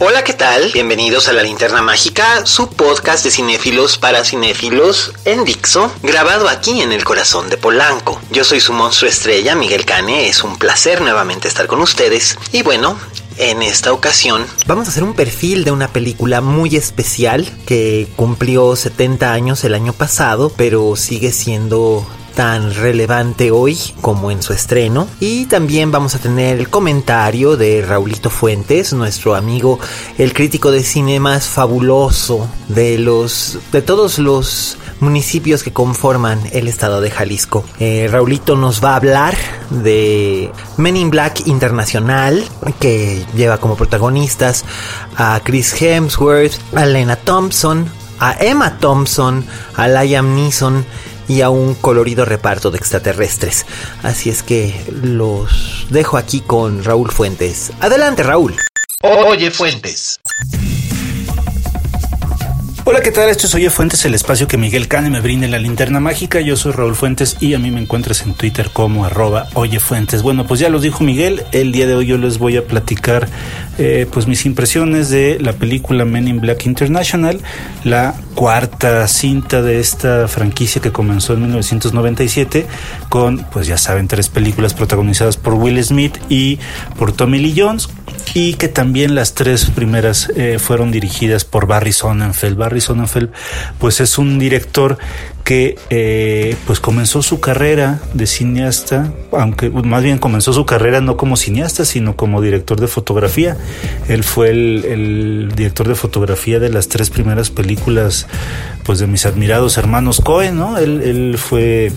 Hola, ¿qué tal? Bienvenidos a La Linterna Mágica, su podcast de cinéfilos para cinéfilos en Dixo, grabado aquí en el corazón de Polanco. Yo soy su monstruo estrella, Miguel Cane, es un placer nuevamente estar con ustedes. Y bueno, en esta ocasión vamos a hacer un perfil de una película muy especial que cumplió 70 años el año pasado, pero sigue siendo tan relevante hoy como en su estreno. Y también vamos a tener el comentario de Raulito Fuentes, nuestro amigo, el crítico de cine más fabuloso de los de todos los municipios que conforman el estado de Jalisco. Eh, Raulito nos va a hablar de Men in Black Internacional, que lleva como protagonistas a Chris Hemsworth, a Lena Thompson, a Emma Thompson, a Liam Neeson y a un colorido reparto de extraterrestres. Así es que los dejo aquí con Raúl Fuentes. Adelante, Raúl. Oye, Fuentes. Hola, ¿qué tal? Esto es Oye Fuentes, el espacio que Miguel Cane me brinda en la linterna mágica. Yo soy Raúl Fuentes y a mí me encuentras en Twitter como arroba Oye Fuentes. Bueno, pues ya los dijo Miguel, el día de hoy yo les voy a platicar eh, pues mis impresiones de la película Men in Black International, la cuarta cinta de esta franquicia que comenzó en 1997 con, pues ya saben, tres películas protagonizadas por Will Smith y por Tommy Lee Jones y que también las tres primeras eh, fueron dirigidas por Barry Sonnenfeld. Barry Sonnenfeld pues es un director que eh, pues comenzó su carrera de cineasta, aunque más bien comenzó su carrera no como cineasta, sino como director de fotografía. Él fue el, director de fotografía de las tres primeras películas pues de mis admirados hermanos Cohen, ¿no? Él, él fue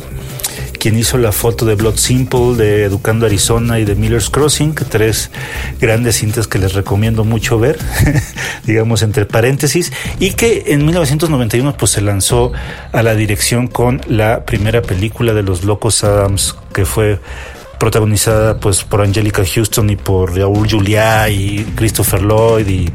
quien hizo la foto de Blood Simple, de Educando Arizona y de Miller's Crossing, tres grandes cintas que les recomiendo mucho ver, digamos entre paréntesis, y que en 1991 pues se lanzó a la dirección con la primera película de los Locos Adams, que fue protagonizada pues por Angelica Houston y por Raúl Juliá y Christopher Lloyd y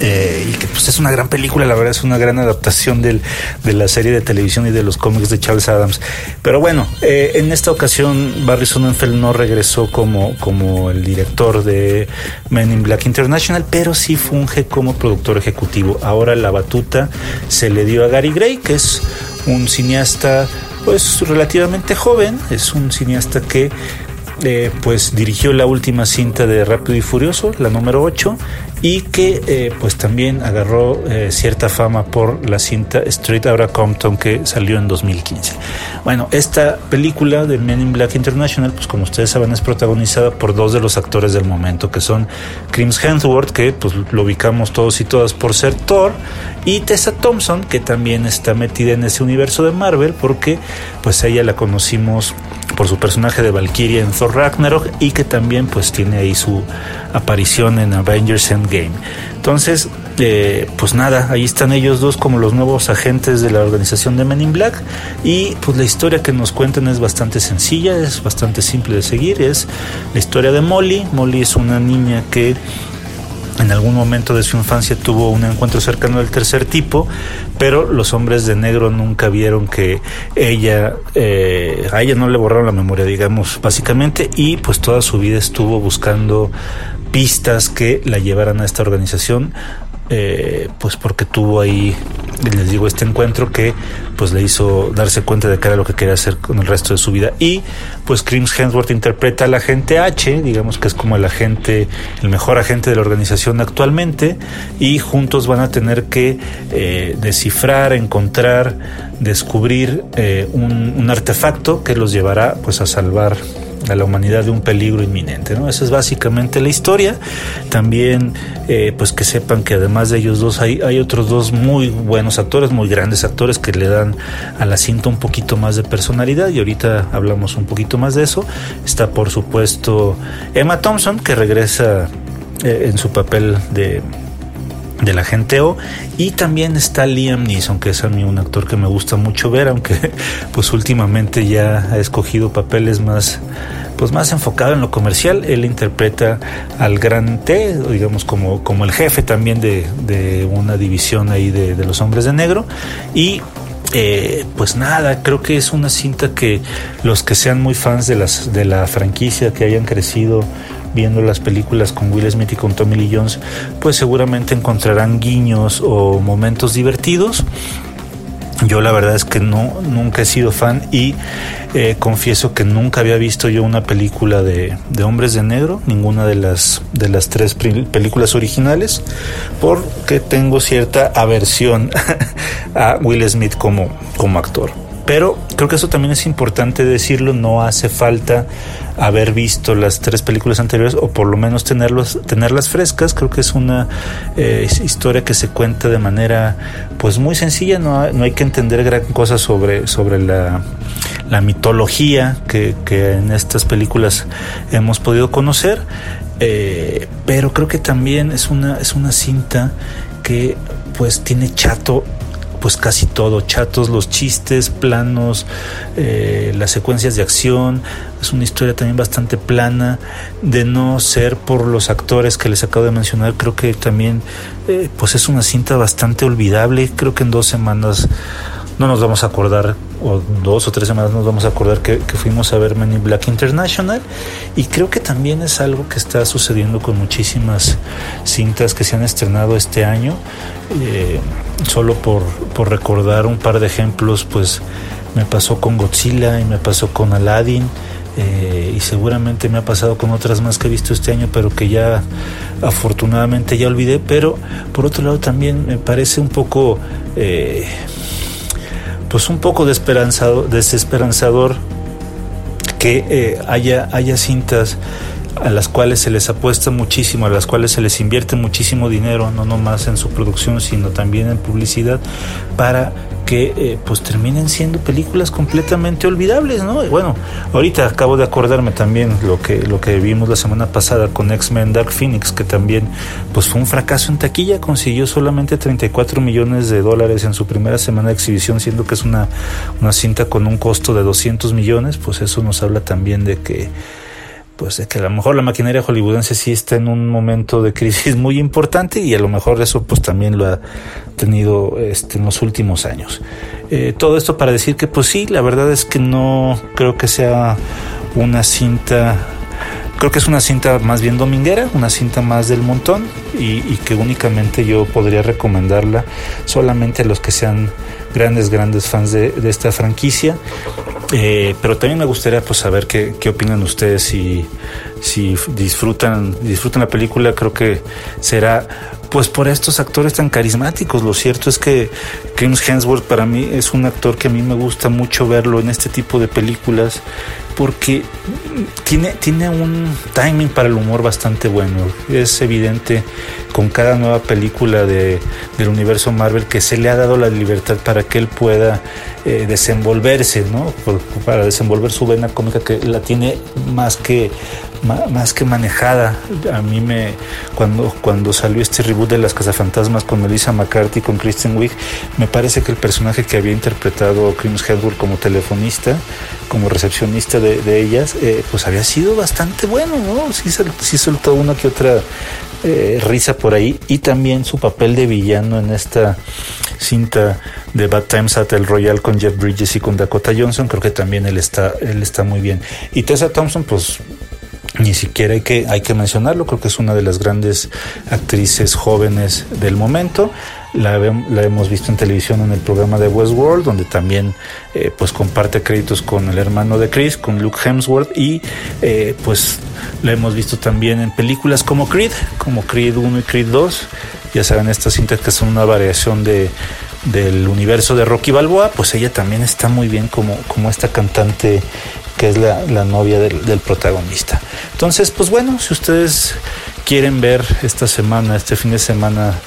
eh, y que pues es una gran película, la verdad es una gran adaptación del, de la serie de televisión y de los cómics de Charles Adams. Pero bueno, eh, en esta ocasión Barry Sonnenfeld no regresó como, como el director de Men in Black International, pero sí funge como productor ejecutivo. Ahora la batuta se le dio a Gary Gray, que es un cineasta pues relativamente joven, es un cineasta que eh, pues dirigió la última cinta de Rápido y Furioso, la número 8, y que eh, pues también agarró eh, cierta fama por la cinta Street Outta Compton que salió en 2015. Bueno, esta película de Men in Black International, pues como ustedes saben, es protagonizada por dos de los actores del momento, que son Crims Hemsworth, que pues lo ubicamos todos y todas por ser Thor, y Tessa Thompson, que también está metida en ese universo de Marvel, porque pues ella la conocimos por su personaje de Valkyria en Thor Ragnarok y que también pues tiene ahí su aparición en Avengers Endgame. Entonces, eh, pues nada, ahí están ellos dos como los nuevos agentes de la organización de Men in Black y pues la historia que nos cuentan es bastante sencilla, es bastante simple de seguir, es la historia de Molly. Molly es una niña que en algún momento de su infancia tuvo un encuentro cercano del tercer tipo, pero los hombres de negro nunca vieron que ella, eh, a ella no le borraron la memoria, digamos, básicamente, y pues toda su vida estuvo buscando pistas que la llevaran a esta organización eh, pues porque tuvo ahí, les digo, este encuentro que pues le hizo darse cuenta de que era lo que quería hacer con el resto de su vida. Y pues Crims Hemsworth interpreta al agente H, digamos que es como el agente, el mejor agente de la organización actualmente, y juntos van a tener que eh, descifrar, encontrar, descubrir eh, un, un artefacto que los llevará pues a salvar a la humanidad de un peligro inminente. ¿no? Esa es básicamente la historia. También, eh, pues que sepan que además de ellos dos hay, hay otros dos muy buenos actores, muy grandes actores que le dan a la cinta un poquito más de personalidad y ahorita hablamos un poquito más de eso. Está por supuesto Emma Thompson que regresa eh, en su papel de de la gente O. Y también está Liam Neeson que es a mí un actor que me gusta mucho ver aunque pues últimamente ya ha escogido papeles más pues más enfocado en lo comercial. Él interpreta al gran T digamos como, como el jefe también de, de una división ahí de, de, los hombres de negro. Y eh, pues nada, creo que es una cinta que los que sean muy fans de, las, de la franquicia, que hayan crecido viendo las películas con Will Smith y con Tommy Lee Jones, pues seguramente encontrarán guiños o momentos divertidos. Yo la verdad es que no, nunca he sido fan y eh, confieso que nunca había visto yo una película de, de, hombres de negro, ninguna de las, de las tres películas originales, porque tengo cierta aversión a Will Smith como, como actor. Pero creo que eso también es importante decirlo, no hace falta haber visto las tres películas anteriores o por lo menos tenerlos, tenerlas frescas. Creo que es una eh, historia que se cuenta de manera pues muy sencilla, no hay, no hay que entender gran cosa sobre, sobre la, la mitología que, que, en estas películas hemos podido conocer. Eh, pero creo que también es una, es una cinta que pues tiene chato pues casi todo, chatos, los chistes, planos, eh, las secuencias de acción, es una historia también bastante plana, de no ser por los actores que les acabo de mencionar, creo que también eh, pues es una cinta bastante olvidable, creo que en dos semanas no nos vamos a acordar, o dos o tres semanas nos vamos a acordar que, fuimos a ver Men in Black International. Y creo que también es algo que está sucediendo con muchísimas cintas que se han estrenado este año. Eh, solo por, por recordar un par de ejemplos, pues me pasó con Godzilla y me pasó con Aladdin. Eh, y seguramente me ha pasado con otras más que he visto este año, pero que ya afortunadamente ya olvidé. Pero por otro lado también me parece un poco eh, pues un poco desesperanzador, desesperanzador que eh, haya, haya cintas a las cuales se les apuesta muchísimo, a las cuales se les invierte muchísimo dinero, no nomás en su producción, sino también en publicidad, para que eh, pues terminen siendo películas completamente olvidables, ¿no? Y bueno, ahorita acabo de acordarme también lo que, lo que vimos la semana pasada con X-Men Dark Phoenix, que también pues fue un fracaso en taquilla, consiguió solamente 34 millones de dólares en su primera semana de exhibición, siendo que es una, una cinta con un costo de 200 millones, pues eso nos habla también de que pues de que a lo mejor la maquinaria hollywoodense sí está en un momento de crisis muy importante y a lo mejor eso pues también lo ha tenido este, en los últimos años. Eh, todo esto para decir que pues sí, la verdad es que no creo que sea una cinta, creo que es una cinta más bien dominguera, una cinta más del montón y, que únicamente yo podría recomendarla solamente a los que sean grandes, grandes fans de esta franquicia. Eh, pero también me gustaría pues saber qué, qué opinan ustedes si, si disfrutan, disfrutan la película. Creo que será pues por estos actores tan carismáticos. Lo cierto es que James Hemsworth para mí es un actor que a mí me gusta mucho verlo en este tipo de películas porque tiene, tiene un timing para el humor bastante bueno. Es evidente con cada nueva película de, del universo Marvel que se le ha dado la libertad para que él pueda eh, desenvolverse, ¿no? Para desenvolver su vena cómica que la tiene más que más que manejada. A mí me cuando cuando salió este reboot de las cazafantasmas con Melissa McCarthy con Kristen Wiig, me parece que el personaje que había interpretado Crims Hedward como telefonista, como recepcionista de ellas, eh, pues había sido bastante bueno, ¿no? Sí, soltó una que otra eh, risa por ahí y también su papel de villano en esta cinta de Bad Times at el Royal con Jeff Bridges y con Dakota Johnson creo que también él está él está muy bien y Tessa Thompson pues ni siquiera hay que, hay que mencionarlo, creo que es una de las grandes actrices jóvenes del momento. La, hemos visto en televisión en el programa de Westworld, donde también eh, pues comparte créditos con el hermano de Chris, con Luke Hemsworth, y eh, pues la hemos visto también en películas como Creed, como Creed 1 y Creed 2. Ya saben, estas cintas que son una variación de, del universo de Rocky Balboa, pues ella también está muy bien como, como esta cantante que es la, la novia del, del, protagonista. Entonces, pues bueno, si ustedes quieren ver esta semana, este fin de semana,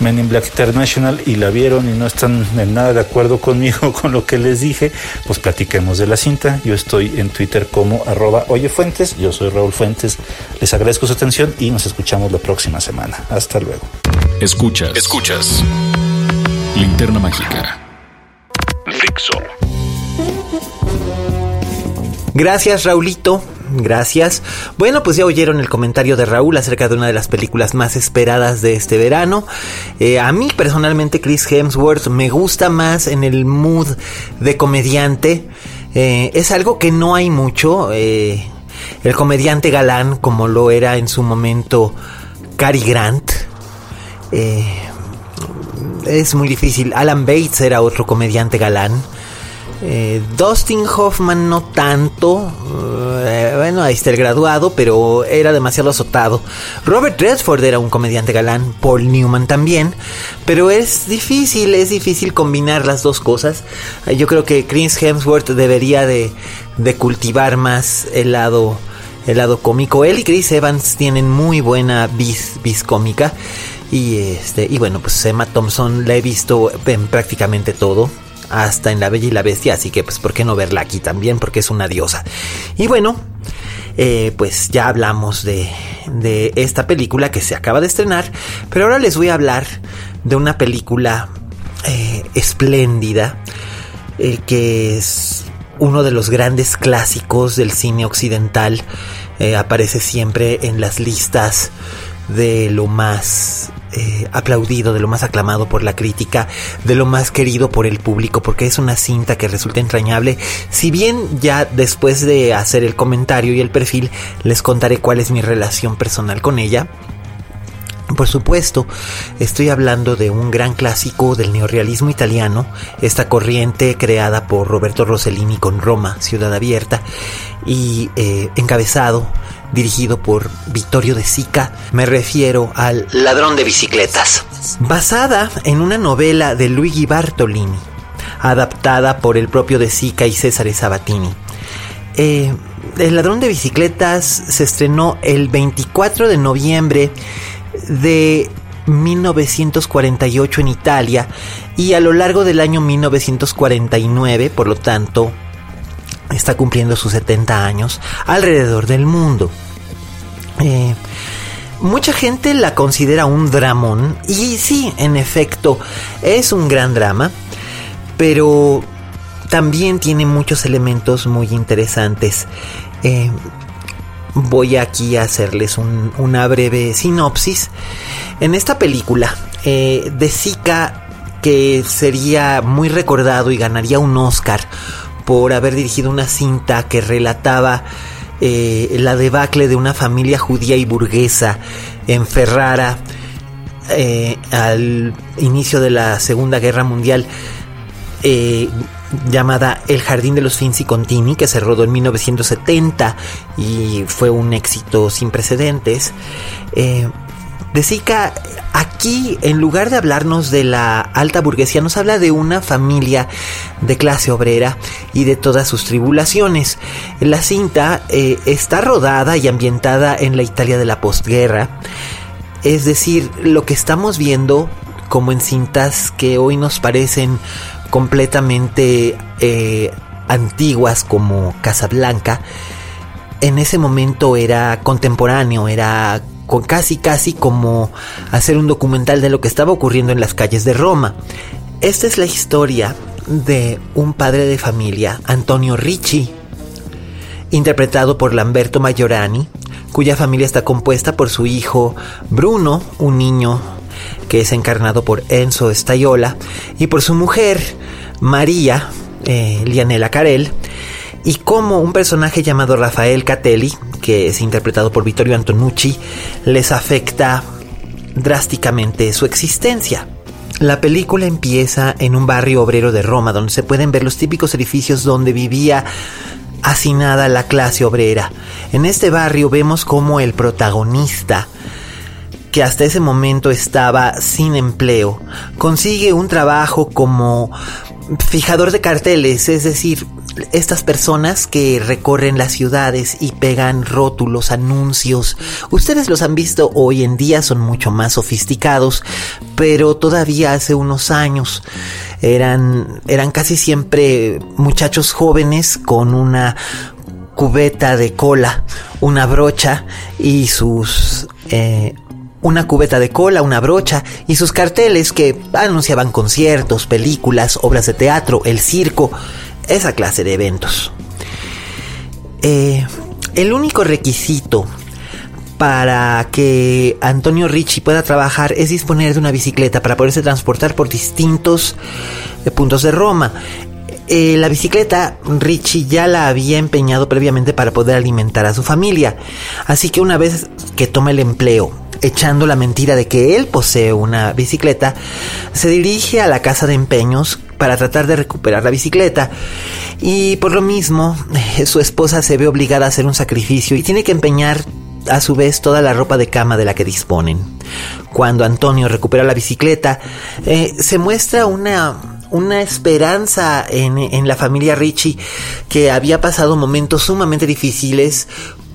Men in Black International y la vieron y no están en nada de acuerdo conmigo con lo que les dije, pues platiquemos de la cinta. Yo estoy en Twitter como arroba oyefuentes, yo soy Raúl Fuentes, les agradezco su atención y nos escuchamos la próxima semana. Hasta luego. Escuchas, escuchas. Linterna Mágica. Fixo. Gracias, Raulito. Gracias. Bueno, pues ya oyeron el comentario de Raúl acerca de una de las películas más esperadas de este verano. Eh, a mí personalmente Chris Hemsworth me gusta más en el mood de comediante. Eh, es algo que no hay mucho. Eh, el comediante galán como lo era en su momento Cary Grant. es muy difícil. Alan Bates era otro comediante galán. Dustin Hoffman no tanto. Bueno, ahí está el graduado, pero era demasiado azotado. Robert Redford era un comediante galán. Paul Newman también. Pero es difícil, es difícil combinar las dos cosas. Eh, yo creo que Chris Hemsworth debería de, de cultivar más el lado, el lado cómico. Él y Chris Evans tienen muy buena vis, vis cómica. Y este, y bueno, pues Emma Thompson la he visto en prácticamente todo hasta en La Bella y la Bestia, así que pues por qué no verla aquí también, porque es una diosa. Y bueno, eh, pues ya hablamos de, esta película que se acaba de estrenar, pero ahora les voy a hablar de una película eh, espléndida, eh, que es uno de los grandes clásicos del cine occidental, aparece siempre en las listas de lo más eh, aplaudido, de lo más aclamado por la crítica, de lo más querido por el público, porque es una cinta que resulta entrañable. Si bien ya después de hacer el comentario y el perfil les contaré cuál es mi relación personal con ella, por supuesto, estoy hablando de un gran clásico del neorrealismo italiano, esta corriente creada por Roberto Rossellini con Roma, Ciudad Abierta, y eh, encabezado, dirigido por Vittorio de Sica, me refiero al Ladrón de Bicicletas, basada en una novela de Luigi Bartolini, adaptada por el propio de Sica y César Sabatini. Eh, el Ladrón de Bicicletas se estrenó el 24 de noviembre de 1948 en Italia y a lo largo del año 1949, por lo tanto, está cumpliendo sus 70 años alrededor del mundo. Eh, mucha gente la considera un dramón y sí, en efecto, es un gran drama, pero también tiene muchos elementos muy interesantes. Eh, voy aquí a hacerles una breve sinopsis. En esta película, eh, de Zika, que sería muy recordado y ganaría un Oscar por haber dirigido una cinta que relataba eh, la debacle de una familia judía y burguesa en Ferrara eh, al inicio de la Segunda Guerra Mundial. Eh, llamada El Jardín de los Finzi Contini, que se rodó en 1970 y fue un éxito sin precedentes. De Zika, aquí en lugar de hablarnos de la alta burguesía, nos habla de una familia de clase obrera y de todas sus tribulaciones. La cinta eh, está rodada y ambientada en la Italia de la postguerra. Es decir, lo que estamos viendo como en cintas que hoy nos parecen completamente eh, antiguas como Casablanca, en ese momento era contemporáneo, era casi casi como hacer un documental de lo que estaba ocurriendo en las calles de Roma. Esta es la historia de un padre de familia, Antonio Ricci, interpretado por Lamberto Majorani, cuya familia está compuesta por su hijo Bruno, un niño que es encarnado por Enzo Staiola, y por su mujer, María eh, Lianela Carel, y cómo un personaje llamado Rafael Catelli, que es interpretado por Vittorio Antonucci, les afecta drásticamente su existencia. La película empieza en un barrio obrero de Roma, donde se pueden ver los típicos edificios donde vivía hacinada la clase obrera. En este barrio vemos como el protagonista, que hasta ese momento estaba sin empleo, consigue un trabajo como fijador de carteles, es decir, estas personas que recorren las ciudades y pegan rótulos, anuncios, ustedes los han visto hoy en día, son mucho más sofisticados, pero todavía hace unos años eran, eran casi siempre muchachos jóvenes con una cubeta de cola, una brocha y sus... Eh, una cubeta de cola, una brocha y sus carteles que anunciaban conciertos, películas, obras de teatro, el circo, esa clase de eventos. Eh, el único requisito para que Antonio Ricci pueda trabajar es disponer de una bicicleta para poderse transportar por distintos eh, puntos de Roma. Eh, la bicicleta Ricci ya la había empeñado previamente para poder alimentar a su familia. Así que una vez que toma el empleo, echando la mentira de que él posee una bicicleta, se dirige a la casa de empeños para tratar de recuperar la bicicleta. Y por lo mismo, eh, su esposa se ve obligada a hacer un sacrificio y tiene que empeñar a su vez toda la ropa de cama de la que disponen. Cuando Antonio recupera la bicicleta, eh, se muestra una una esperanza en, en, la familia Ricci que había pasado momentos sumamente difíciles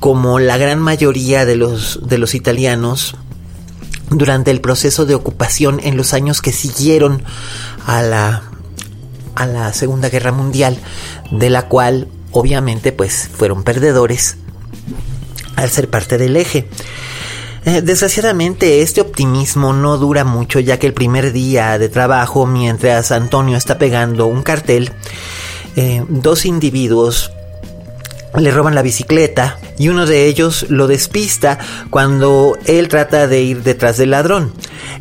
como la gran mayoría de los, de los italianos durante el proceso de ocupación en los años que siguieron a la, a la Segunda Guerra Mundial, de la cual obviamente pues fueron perdedores al ser parte del eje. Eh, desgraciadamente este optimismo no dura mucho ya que el primer día de trabajo mientras Antonio está pegando un cartel, eh, dos individuos le roban la bicicleta y uno de ellos lo despista cuando él trata de ir detrás del ladrón.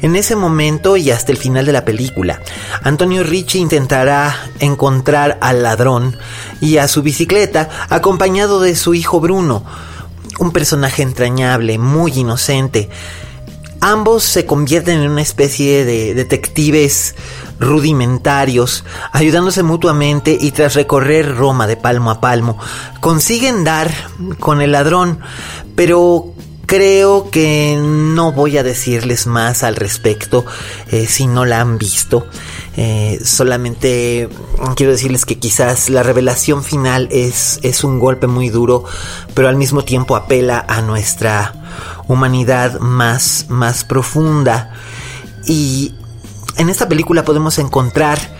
En ese momento y hasta el final de la película, Antonio Ricci intentará encontrar al ladrón y a su bicicleta acompañado de su hijo Bruno, un personaje entrañable, muy inocente. Ambos se convierten en una especie de detectives rudimentarios, ayudándose mutuamente y tras recorrer Roma de palmo a palmo, consiguen dar con el ladrón, pero creo que no voy a decirles más al respecto eh, si no la han visto. Eh, solamente quiero decirles que quizás la revelación final es, es un golpe muy duro, pero al mismo tiempo apela a nuestra humanidad más, más profunda. Y en esta película podemos encontrar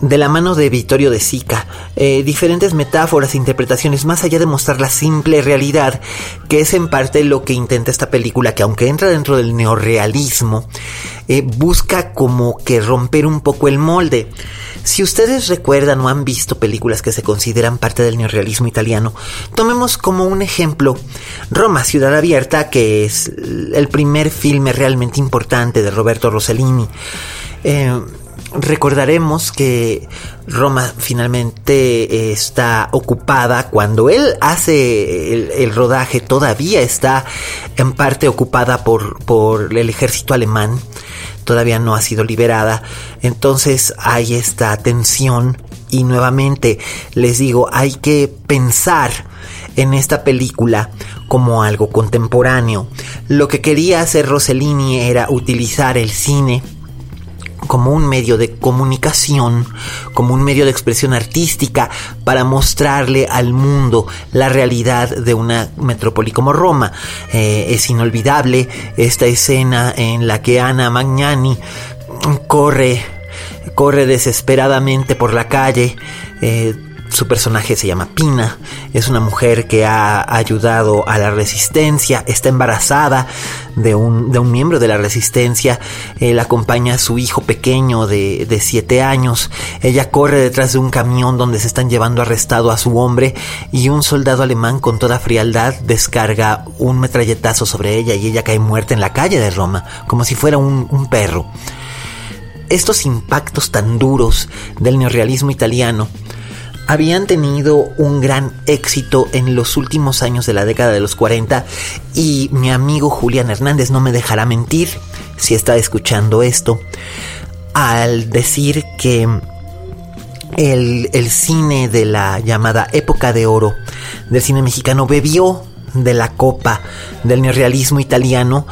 de la mano de Vittorio de Sica, eh, diferentes metáforas e interpretaciones más allá de mostrar la simple realidad, que es en parte lo que intenta esta película, que aunque entra dentro del neorrealismo, eh, busca como que romper un poco el molde. Si ustedes recuerdan o han visto películas que se consideran parte del neorrealismo italiano, tomemos como un ejemplo Roma, Ciudad Abierta, que es el primer filme realmente importante de Roberto Rossellini. Eh, recordaremos que Roma finalmente está ocupada. Cuando él hace el, rodaje todavía está en parte ocupada por, por el ejército alemán. Todavía no ha sido liberada. Entonces hay esta tensión. Y nuevamente les digo hay que pensar en esta película como algo contemporáneo. Lo que quería hacer Rossellini era utilizar el cine como un medio de comunicación, como un medio de expresión artística para mostrarle al mundo la realidad de una metrópoli como Roma. Eh, es inolvidable esta escena en la que Ana Magnani corre, corre desesperadamente por la calle. Eh, su personaje se llama Pina, es una mujer que ha ayudado a la resistencia, está embarazada de un, de un miembro de la resistencia, él acompaña a su hijo pequeño de, de siete años, ella corre detrás de un camión donde se están llevando arrestado a su hombre y un soldado alemán con toda frialdad descarga un metralletazo sobre ella y ella cae muerta en la calle de Roma, como si fuera un, un perro. Estos impactos tan duros del neorrealismo italiano habían tenido un gran éxito en los últimos años de la década de los 40 y mi amigo Julián Hernández no me dejará mentir si está escuchando esto al decir que el, el cine de la llamada época de oro del cine mexicano bebió de la copa del neorrealismo italiano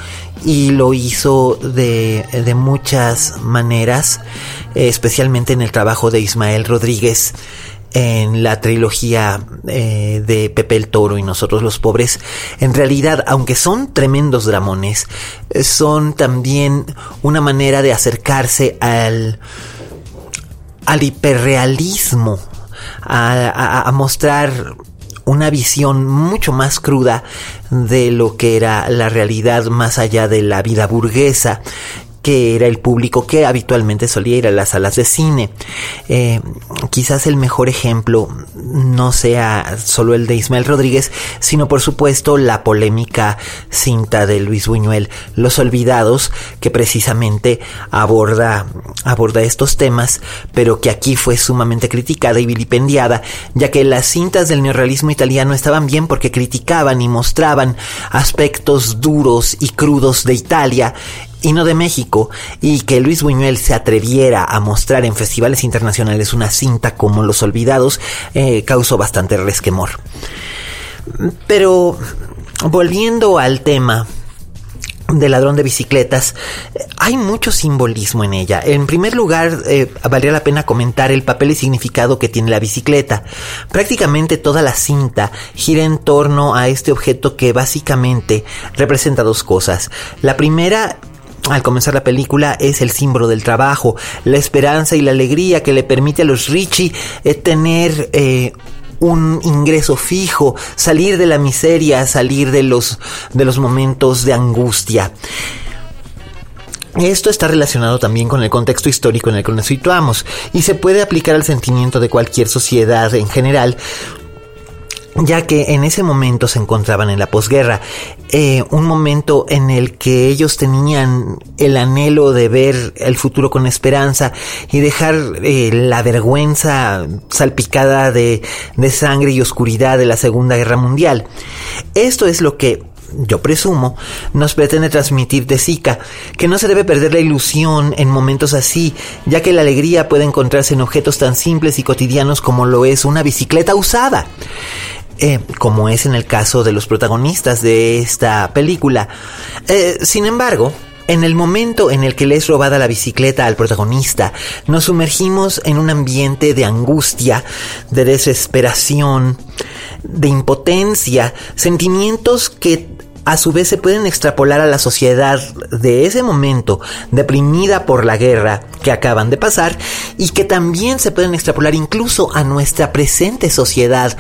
y lo hizo de, de muchas maneras, especialmente en el trabajo de Ismael Rodríguez en la trilogía eh, de Pepe el Toro y Nosotros los Pobres, en realidad, aunque son tremendos dramones, son también una manera de acercarse al, al hiperrealismo, a mostrar una visión mucho más cruda de lo que era la realidad más allá de la vida burguesa que era el público que habitualmente solía ir a las salas de cine. Eh, quizás el mejor ejemplo no sea solo el de Ismael Rodríguez, sino por supuesto la polémica cinta de Luis Buñuel, Los Olvidados, que precisamente aborda, aborda estos temas, pero que aquí fue sumamente criticada y vilipendiada, ya que las cintas del neorrealismo italiano estaban bien porque criticaban y mostraban aspectos duros y crudos de Italia y no de México, y que Luis Buñuel se atreviera a mostrar en festivales internacionales una cinta como Los Olvidados, eh, causó bastante resquemor. Pero volviendo al tema de ladrón de bicicletas, hay mucho simbolismo en ella. En primer lugar, eh, valdría la pena comentar el papel y significado que tiene la bicicleta. Prácticamente toda la cinta gira en torno a este objeto que básicamente representa dos cosas. La primera al comenzar la película es el símbolo del trabajo, la esperanza y la alegría que le permite a los Richie eh, tener eh, un ingreso fijo, salir de la miseria, salir de los, de los momentos de angustia. Esto está relacionado también con el contexto histórico en el que nos situamos y se puede aplicar al sentimiento de cualquier sociedad en general, ya que en ese momento se encontraban en la posguerra, eh, un momento en el que ellos tenían el anhelo de ver el futuro con esperanza y dejar eh, la vergüenza salpicada de, de sangre y oscuridad de la Segunda Guerra Mundial. Esto es lo que yo presumo, nos pretende transmitir de Zika, que no se debe perder la ilusión en momentos así, ya que la alegría puede encontrarse en objetos tan simples y cotidianos como lo es una bicicleta usada. Eh, como es en el caso de los protagonistas de esta película. Eh, sin embargo, en el momento en el que le es robada la bicicleta al protagonista, nos sumergimos en un ambiente de angustia, de desesperación, de impotencia, sentimientos que a su vez se pueden extrapolar a la sociedad de ese momento, deprimida por la guerra que acaban de pasar, y que también se pueden extrapolar incluso a nuestra presente sociedad,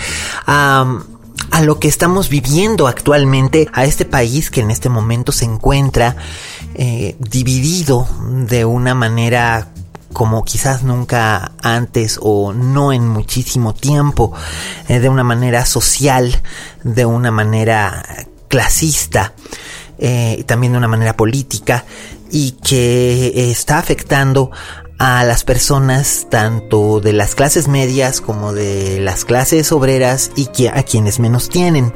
a, lo que estamos viviendo actualmente, a este país que en este momento se encuentra eh, dividido de una manera como quizás nunca antes o no en muchísimo tiempo, eh, de una manera social, de una manera clasista, eh, también de una manera política, y que está afectando a las personas tanto de las clases medias como de las clases obreras y que, a quienes menos tienen.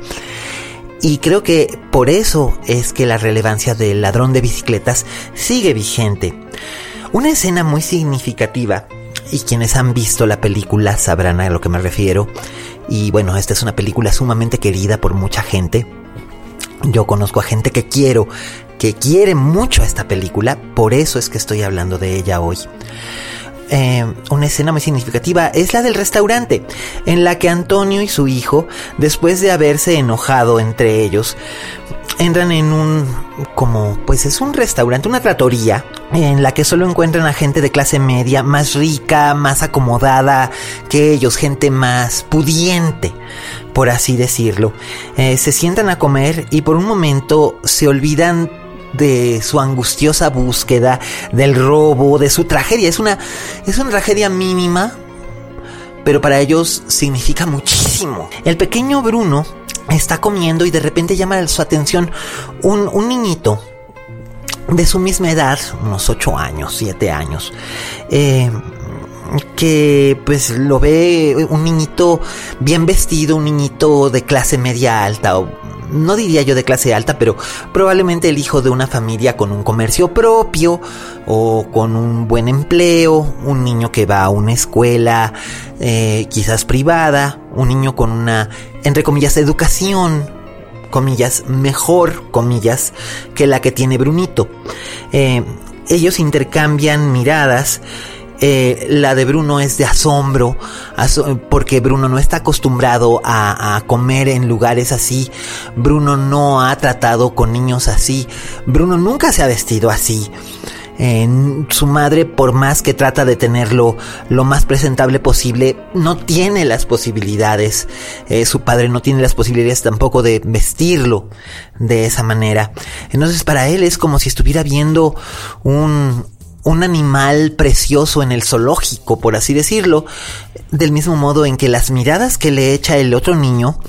Y creo que por eso es que la relevancia del ladrón de bicicletas sigue vigente. Una escena muy significativa, y quienes han visto la película sabrán a lo que me refiero, y bueno, esta es una película sumamente querida por mucha gente, yo conozco a gente que quiero, que quiere mucho a esta película, por eso es que estoy hablando de ella hoy. Eh, una escena muy significativa es la del restaurante, en la que Antonio y su hijo, después de haberse enojado entre ellos, entran en un como pues es un restaurante, una tratoría en la que solo encuentran a gente de clase media, más rica, más acomodada que ellos, gente más pudiente, por así decirlo. Eh, se sientan a comer y por un momento se olvidan de su angustiosa búsqueda, del robo, de su tragedia. Es una, es una tragedia mínima, pero para ellos significa muchísimo. El pequeño Bruno está comiendo y de repente llama su atención un, un niñito de su misma edad, unos 8 años, 7 años. Eh, que pues lo ve un niñito bien vestido, un niñito de clase media alta no diría yo de clase alta, pero probablemente el hijo de una familia con un comercio propio o con un buen empleo, un niño que va a una escuela eh, quizás privada, un niño con una, entre comillas, educación, comillas, mejor, comillas, que la que tiene Brunito. Eh, ellos intercambian miradas eh, la de Bruno es de asombro, porque Bruno no está acostumbrado a, comer en lugares así. Bruno no ha tratado con niños así. Bruno nunca se ha vestido así. su madre, por más que trata de tenerlo lo más presentable posible, no tiene las posibilidades. Eh, su padre no tiene las posibilidades tampoco de vestirlo de esa manera. Entonces para él es como si estuviera viendo un, un animal precioso en el zoológico, por así decirlo, del mismo modo en que las miradas que le echa el otro niño,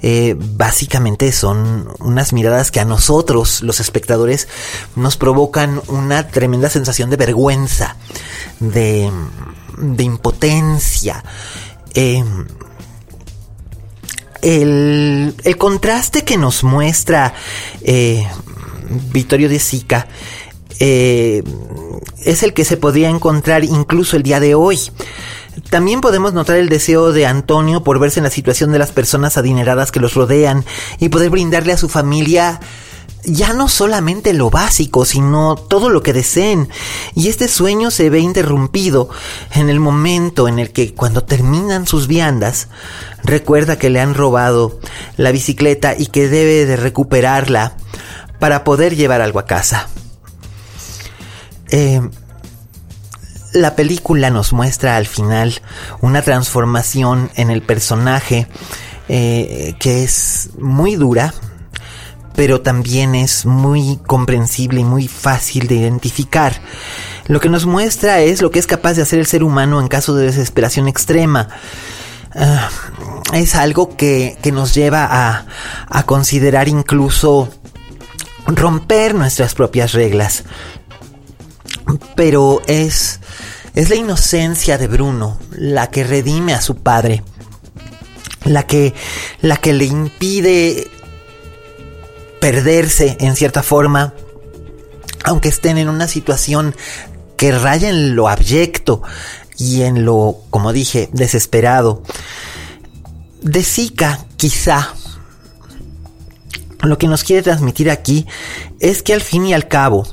eh, básicamente son unas miradas que a nosotros, los espectadores, nos provocan una tremenda sensación de vergüenza, de, impotencia. Eh, el, el, contraste que nos muestra eh, Vittorio de Sica eh, es el que se podría encontrar incluso el día de hoy. También podemos notar el deseo de Antonio por verse en la situación de las personas adineradas que los rodean y poder brindarle a su familia ya no solamente lo básico, sino todo lo que deseen. Y este sueño se ve interrumpido en el momento en el que cuando terminan sus viandas, recuerda que le han robado la bicicleta y que debe de recuperarla para poder llevar algo a casa. Eh, la película nos muestra al final una transformación en el personaje eh, que es muy dura, pero también es muy comprensible y muy fácil de identificar. Lo que nos muestra es lo que es capaz de hacer el ser humano en caso de desesperación extrema. Ah, es algo que, nos lleva a, a considerar incluso romper nuestras propias reglas, pero es, es la inocencia de Bruno la que redime a su padre, la que, la que le impide perderse en cierta forma, aunque estén en una situación que raya en lo abyecto y en lo, como dije, desesperado. De Zika, quizá, lo que nos quiere transmitir aquí es que al fin y al cabo,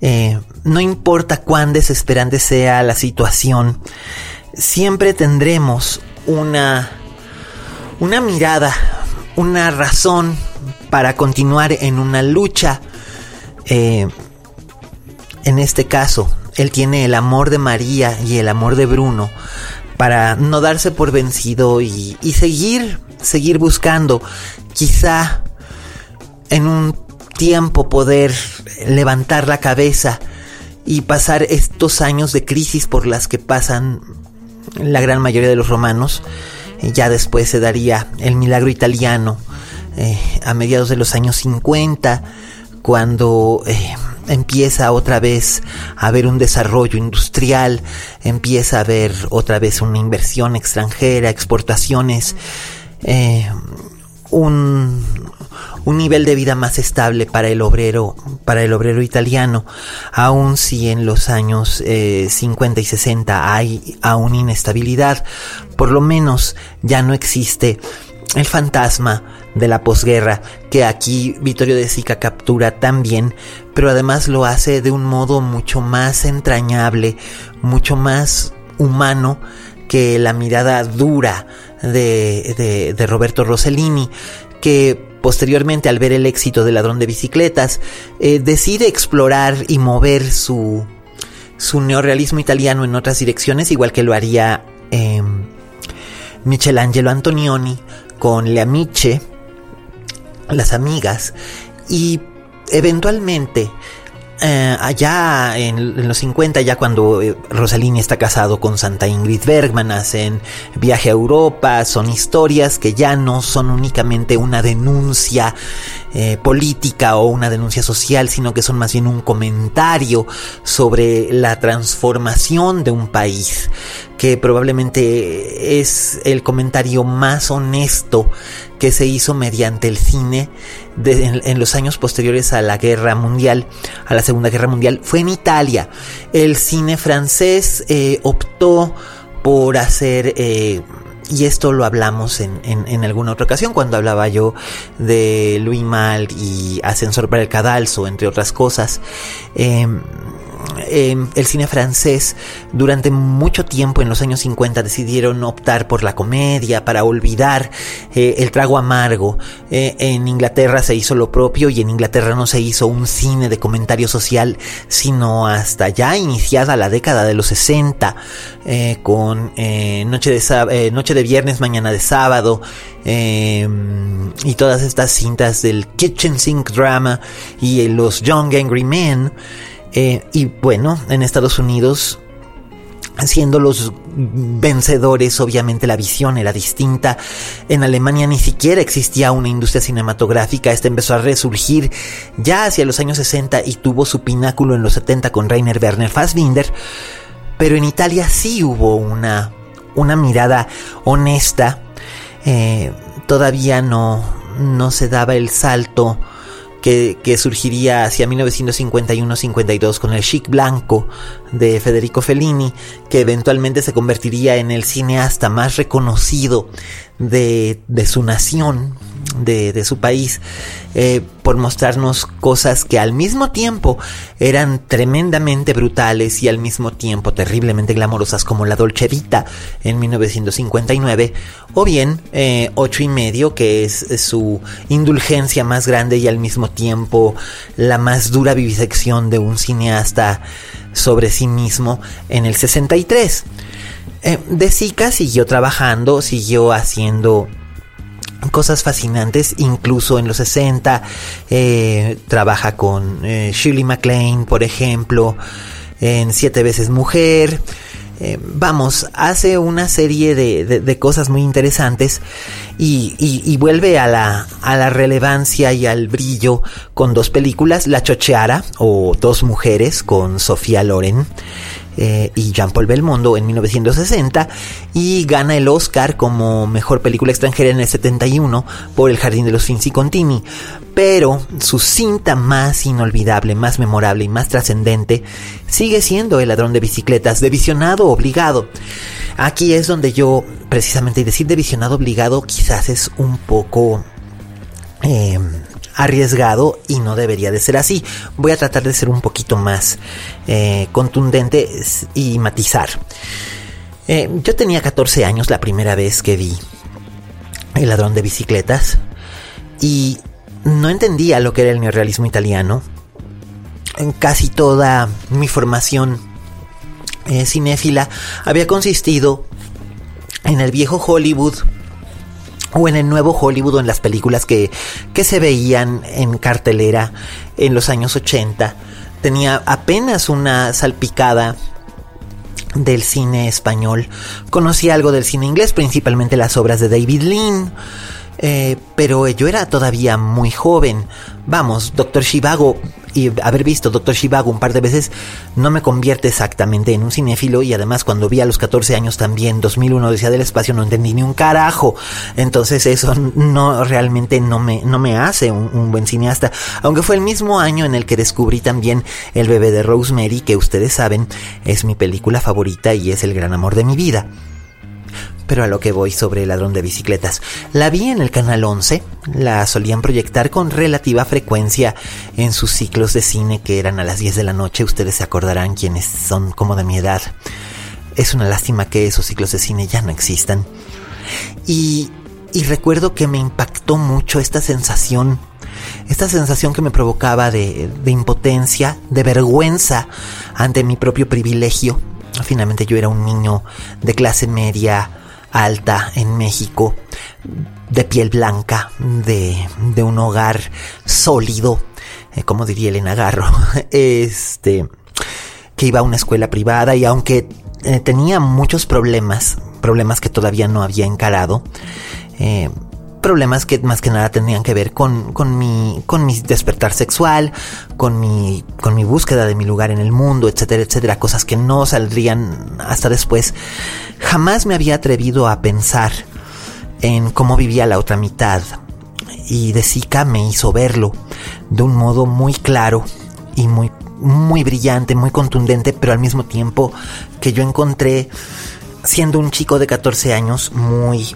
eh, no importa cuán desesperante sea la situación, siempre tendremos una, una mirada, una razón para continuar en una lucha. Eh, en este caso, él tiene el amor de María y el amor de Bruno para no darse por vencido y, y seguir, seguir buscando. Quizá en un tiempo poder levantar la cabeza y pasar estos años de crisis por las que pasan la gran mayoría de los romanos. Eh, ya después se daría el milagro italiano eh, a mediados de los años 50, cuando eh, empieza otra vez a haber un desarrollo industrial, empieza a haber otra vez una inversión extranjera, exportaciones, un, un nivel de vida más estable para el obrero, para el obrero italiano, aun si en los años 50 eh, y 60 hay aún inestabilidad, por lo menos ya no existe el fantasma de la posguerra que aquí Vittorio de Sica captura también, pero además lo hace de un modo mucho más entrañable, mucho más humano que la mirada dura de, de, de Roberto Rossellini, que posteriormente al ver el éxito de Ladrón de Bicicletas, eh, decide explorar y mover su, su neorrealismo italiano en otras direcciones, igual que lo haría eh, Michelangelo Antonioni con Le Amiche, Las Amigas, y eventualmente eh, allá en, los 50, ya cuando eh, Rosalini está casado con Santa Ingrid Bergman, hacen viaje a Europa, son historias que ya no son únicamente una denuncia eh, política o una denuncia social, sino que son más bien un comentario sobre la transformación de un país, que probablemente es el comentario más honesto que se hizo mediante el cine en, los años posteriores a la guerra mundial, a la Segunda Guerra Mundial, fue en Italia. El cine francés eh, optó por hacer... Eh, y esto lo hablamos en, en, alguna otra ocasión cuando hablaba yo de Louis Mal y Ascensor para el Cadalso, entre otras cosas. Eh, el cine francés durante mucho tiempo en los años 50 decidieron optar por la comedia para olvidar eh, el trago amargo. Eh, en Inglaterra se hizo lo propio y en Inglaterra no se hizo un cine de comentario social sino hasta ya iniciada la década de los 60 eh, con Noche, de Noche de Viernes, Mañana de Sábado y todas estas cintas del Kitchen Sink Drama y los Young Angry Men. Eh, y bueno, en Estados Unidos, siendo los vencedores, obviamente la visión era distinta. En Alemania ni siquiera existía una industria cinematográfica, esta empezó a resurgir ya hacia los años 60 y tuvo su pináculo en los 70 con Rainer Werner Fassbinder. Pero en Italia sí hubo una, una mirada honesta. Eh, todavía no, no se daba el salto que, surgiría hacia 1951-52 con el chic blanco de Federico Fellini, que eventualmente se convertiría en el cineasta más reconocido de, de su nación, de, su país eh, por mostrarnos cosas que al mismo tiempo eran tremendamente brutales y al mismo tiempo terriblemente glamorosas como la Dolce Vita en 1959 o bien eh, Ocho y medio que es, su indulgencia más grande y al mismo tiempo la más dura vivisección de un cineasta sobre sí mismo en el 63. Eh, de Sica siguió trabajando, siguió haciendo cosas fascinantes, incluso en los 60 eh, trabaja con eh, Shirley MacLaine, por ejemplo, en Siete veces Mujer. Eh, vamos, hace una serie de, cosas muy interesantes y, vuelve a la, a la relevancia y al brillo con dos películas, La Chocheara o Dos Mujeres con Sofía Loren eh, y Jean-Paul Belmondo en 1960 y gana el Oscar como mejor película extranjera en el 71 por El Jardín de los Finzi Contini. Pero su cinta más inolvidable, más memorable y más trascendente sigue siendo El ladrón de bicicletas, de visionado obligado. Aquí es donde yo, precisamente, decir de visionado obligado quizás es un poco... Eh, arriesgado y no debería de ser así. Voy a tratar de ser un poquito más eh, contundente y matizar. Eh, yo tenía 14 años la primera vez que vi El ladrón de bicicletas y no entendía lo que era el neorrealismo italiano. En casi toda mi formación eh, cinéfila había consistido en el viejo Hollywood o en el nuevo Hollywood o en las películas que, que se veían en cartelera en los años 80. Tenía apenas una salpicada del cine español. Conocía algo del cine inglés, principalmente las obras de David Lean. Eh, pero yo era todavía muy joven. Vamos, Doctor Shivago y haber visto Doctor Shivago un par de veces no me convierte exactamente en un cinéfilo y además cuando vi a los 14 años también 2001 decía del espacio no entendí ni un carajo entonces eso no realmente no me no me hace un, un, buen cineasta. Aunque fue el mismo año en el que descubrí también El bebé de Rosemary que ustedes saben es mi película favorita y es el gran amor de mi vida pero a lo que voy sobre el ladrón de bicicletas. La vi en el canal 11, la solían proyectar con relativa frecuencia en sus ciclos de cine que eran a las 10 de la noche, ustedes se acordarán quienes son como de mi edad. Es una lástima que esos ciclos de cine ya no existan. Y, y recuerdo que me impactó mucho esta sensación, esta sensación que me provocaba de, de impotencia, de vergüenza ante mi propio privilegio. Finalmente yo era un niño de clase media, alta en México, de piel blanca, de, un hogar sólido eh, como diría Elena Garro, este, que iba a una escuela privada y aunque eh, tenía muchos problemas, problemas que todavía no había encarado, eh, problemas que más que nada tenían que ver con, con, mi, con mi despertar sexual, con mi, con mi búsqueda de mi lugar en el mundo, etcétera, etcétera, cosas que no saldrían hasta después. Jamás me había atrevido a pensar en cómo vivía la otra mitad. Y de Zika me hizo verlo de un modo muy claro y muy, muy brillante, muy contundente, pero al mismo tiempo que yo encontré siendo un chico de 14 años muy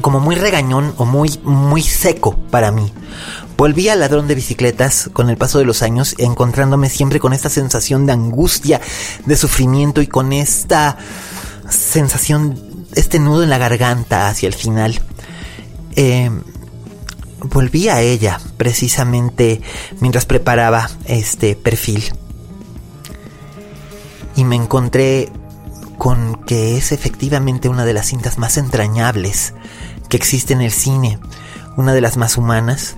como muy regañón o muy, muy seco para mí. Volví al ladrón de bicicletas con el paso de los años, encontrándome siempre con esta sensación de angustia, de sufrimiento y con esta sensación, este nudo en la garganta hacia el final. Eh, volví a ella precisamente mientras preparaba este perfil. Y me encontré con que es efectivamente una de las cintas más entrañables que existe en el cine, una de las más humanas,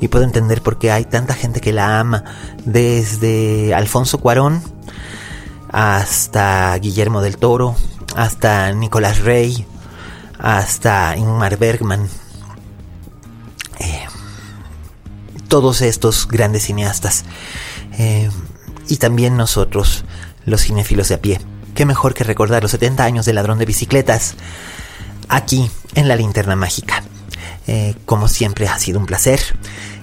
y puedo entender por qué hay tanta gente que la ama, desde Alfonso Cuarón hasta Guillermo del Toro, hasta Nicolás Rey, hasta Ingmar Bergman. Eh, todos estos grandes cineastas. Eh, y también nosotros, los cinéfilos de a pie qué mejor que recordar los 70 años del ladrón de bicicletas aquí en la linterna mágica. Eh, como siempre ha sido un placer.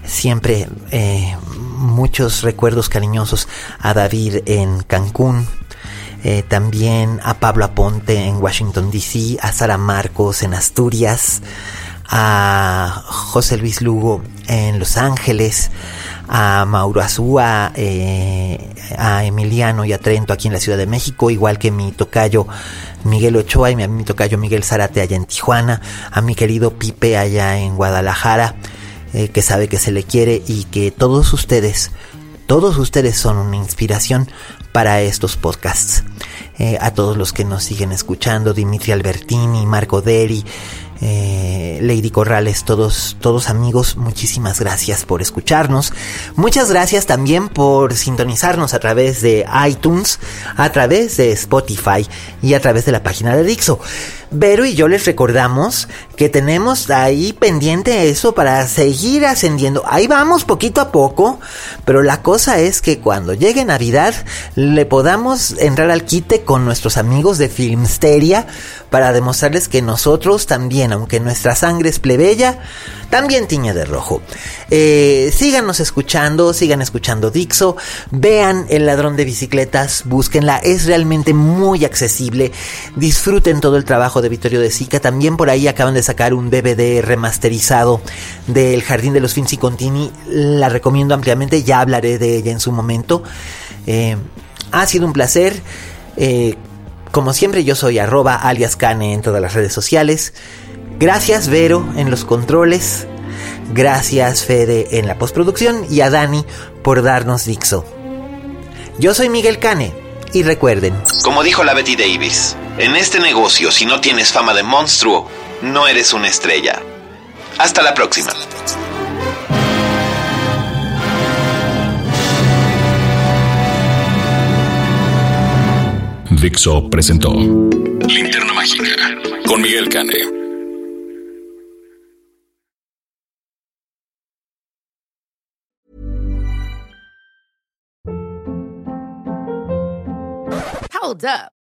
Siempre eh, muchos recuerdos cariñosos a David en Cancún. Eh, también a Pablo Aponte en Washington DC, a Sara Marcos en Asturias, a José Luis Lugo en Los Ángeles, a Mauro Azúa, eh, a Emiliano y a Trento aquí en la Ciudad de México, igual que mi tocayo Miguel Ochoa y mi, tocayo Miguel Zárate allá en Tijuana, a mi querido Pipe allá en Guadalajara, eh, que sabe que se le quiere y que todos ustedes, todos ustedes son una inspiración para estos podcasts. Eh, a todos los que nos siguen escuchando, Dimitri Albertini, Marco Deri, eh, Lady Corrales, todos, todos amigos, muchísimas gracias por escucharnos. Muchas gracias también por sintonizarnos a través de iTunes, a través de Spotify y a través de la página de Dixo. Vero y yo les recordamos que tenemos ahí pendiente eso para seguir ascendiendo. Ahí vamos poquito a poco, pero la cosa es que cuando llegue Navidad le podamos entrar al quite con nuestros amigos de Filmsteria para demostrarles que nosotros también, aunque nuestra sangre es plebeya, también tiñe de rojo. Eh, síganos escuchando, sigan escuchando Dixo, vean El ladrón de bicicletas, búsquenla, es realmente muy accesible, disfruten todo el de Vittorio de Sica, también por ahí acaban de sacar un DVD remasterizado del Jardín de los Finzi Contini, la recomiendo ampliamente, ya hablaré de ella en su momento. Eh, ha sido un placer. Eh, como siempre, yo soy arroba alias Cane en todas las redes sociales. Gracias, Vero, en los controles. Gracias, Fede, en la postproducción. Y a Dani por darnos Dixo. Yo soy Miguel Cane. Y recuerden. Como dijo la Betty Davis, en este negocio, si no tienes fama de monstruo, no eres una estrella. Hasta la próxima. Dixo presentó Linterna Mágica con Miguel Cane. Hold up.